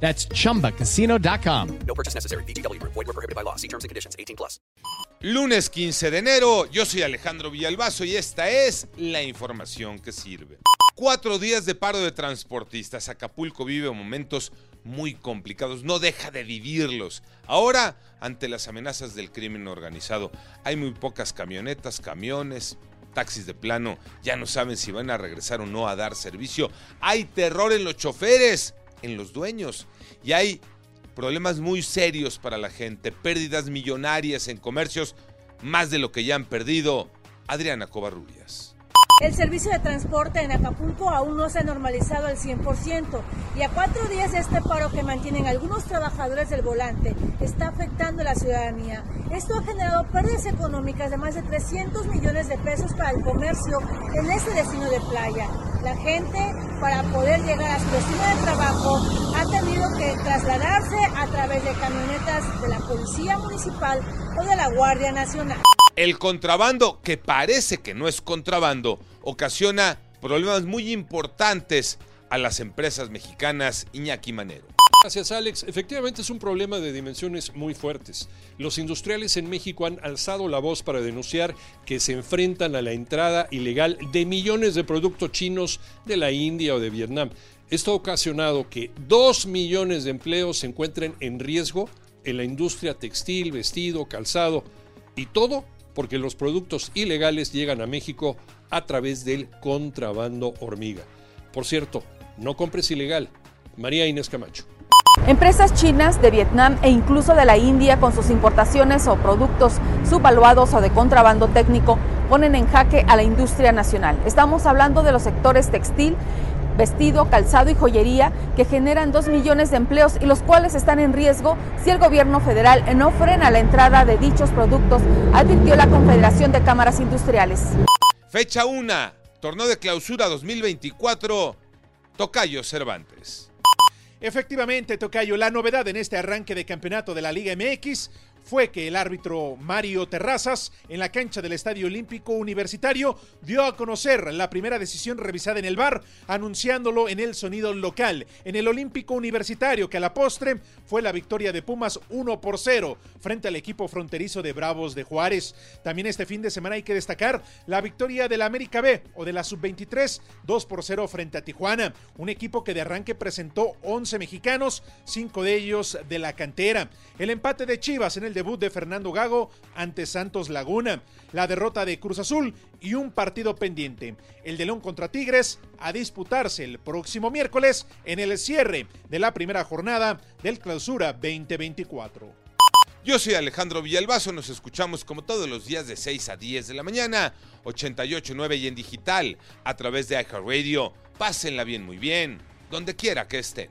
That's chumbacasino.com. No purchase necessary. BGW. Void were prohibited by law. See terms and conditions. 18 plus. Lunes 15 de enero, yo soy Alejandro Villalbazo y esta es la información que sirve. Cuatro días de paro de transportistas. Acapulco vive momentos muy complicados, no deja de vivirlos. Ahora, ante las amenazas del crimen organizado, hay muy pocas camionetas, camiones, taxis de plano, ya no saben si van a regresar o no a dar servicio. Hay terror en los choferes, en los dueños, y hay problemas muy serios para la gente, pérdidas millonarias en comercios, más de lo que ya han perdido. Adriana Covarrubias. El servicio de transporte en Acapulco aún no se ha normalizado al 100% y a cuatro días de este paro que mantienen algunos trabajadores del volante está afectando a la ciudadanía. Esto ha generado pérdidas económicas de más de 300 millones de pesos para el comercio en este destino de playa. La gente, para poder llegar a su destino de trabajo, ha tenido que trasladarse a través de camionetas de la Policía Municipal o de la Guardia Nacional. El contrabando, que parece que no es contrabando, ocasiona problemas muy importantes a las empresas mexicanas Iñaki Manero. Gracias, Alex. Efectivamente es un problema de dimensiones muy fuertes. Los industriales en México han alzado la voz para denunciar que se enfrentan a la entrada ilegal de millones de productos chinos de la India o de Vietnam. Esto ha ocasionado que dos millones de empleos se encuentren en riesgo en la industria textil, vestido, calzado y todo porque los productos ilegales llegan a México a través del contrabando hormiga. Por cierto, no compres ilegal. María Inés Camacho. Empresas chinas de Vietnam e incluso de la India con sus importaciones o productos subvaluados o de contrabando técnico ponen en jaque a la industria nacional. Estamos hablando de los sectores textil, vestido, calzado y joyería que generan dos millones de empleos y los cuales están en riesgo si el gobierno federal no frena la entrada de dichos productos, advirtió la Confederación de Cámaras Industriales. Fecha 1, torneo de clausura 2024, Tocayo Cervantes. Efectivamente, Tocayo, la novedad en este arranque de campeonato de la Liga MX fue que el árbitro Mario Terrazas, en la cancha del Estadio Olímpico Universitario, dio a conocer la primera decisión revisada en el bar, anunciándolo en el sonido local, en el Olímpico Universitario, que a la postre fue la victoria de Pumas 1 por 0 frente al equipo fronterizo de Bravos de Juárez. También este fin de semana hay que destacar la victoria del América B o de la Sub-23 2 por 0 frente a Tijuana, un equipo que de arranque presentó 11 mexicanos, 5 de ellos de la cantera. El empate de Chivas en el debut de Fernando Gago ante Santos Laguna, la derrota de Cruz Azul y un partido pendiente, el de León contra Tigres, a disputarse el próximo miércoles en el cierre de la primera jornada del Clausura 2024. Yo soy Alejandro Villalbazo, nos escuchamos como todos los días de 6 a 10 de la mañana, 88.9 y en digital, a través de iHeartRadio. Pásenla bien, muy bien, donde quiera que estén.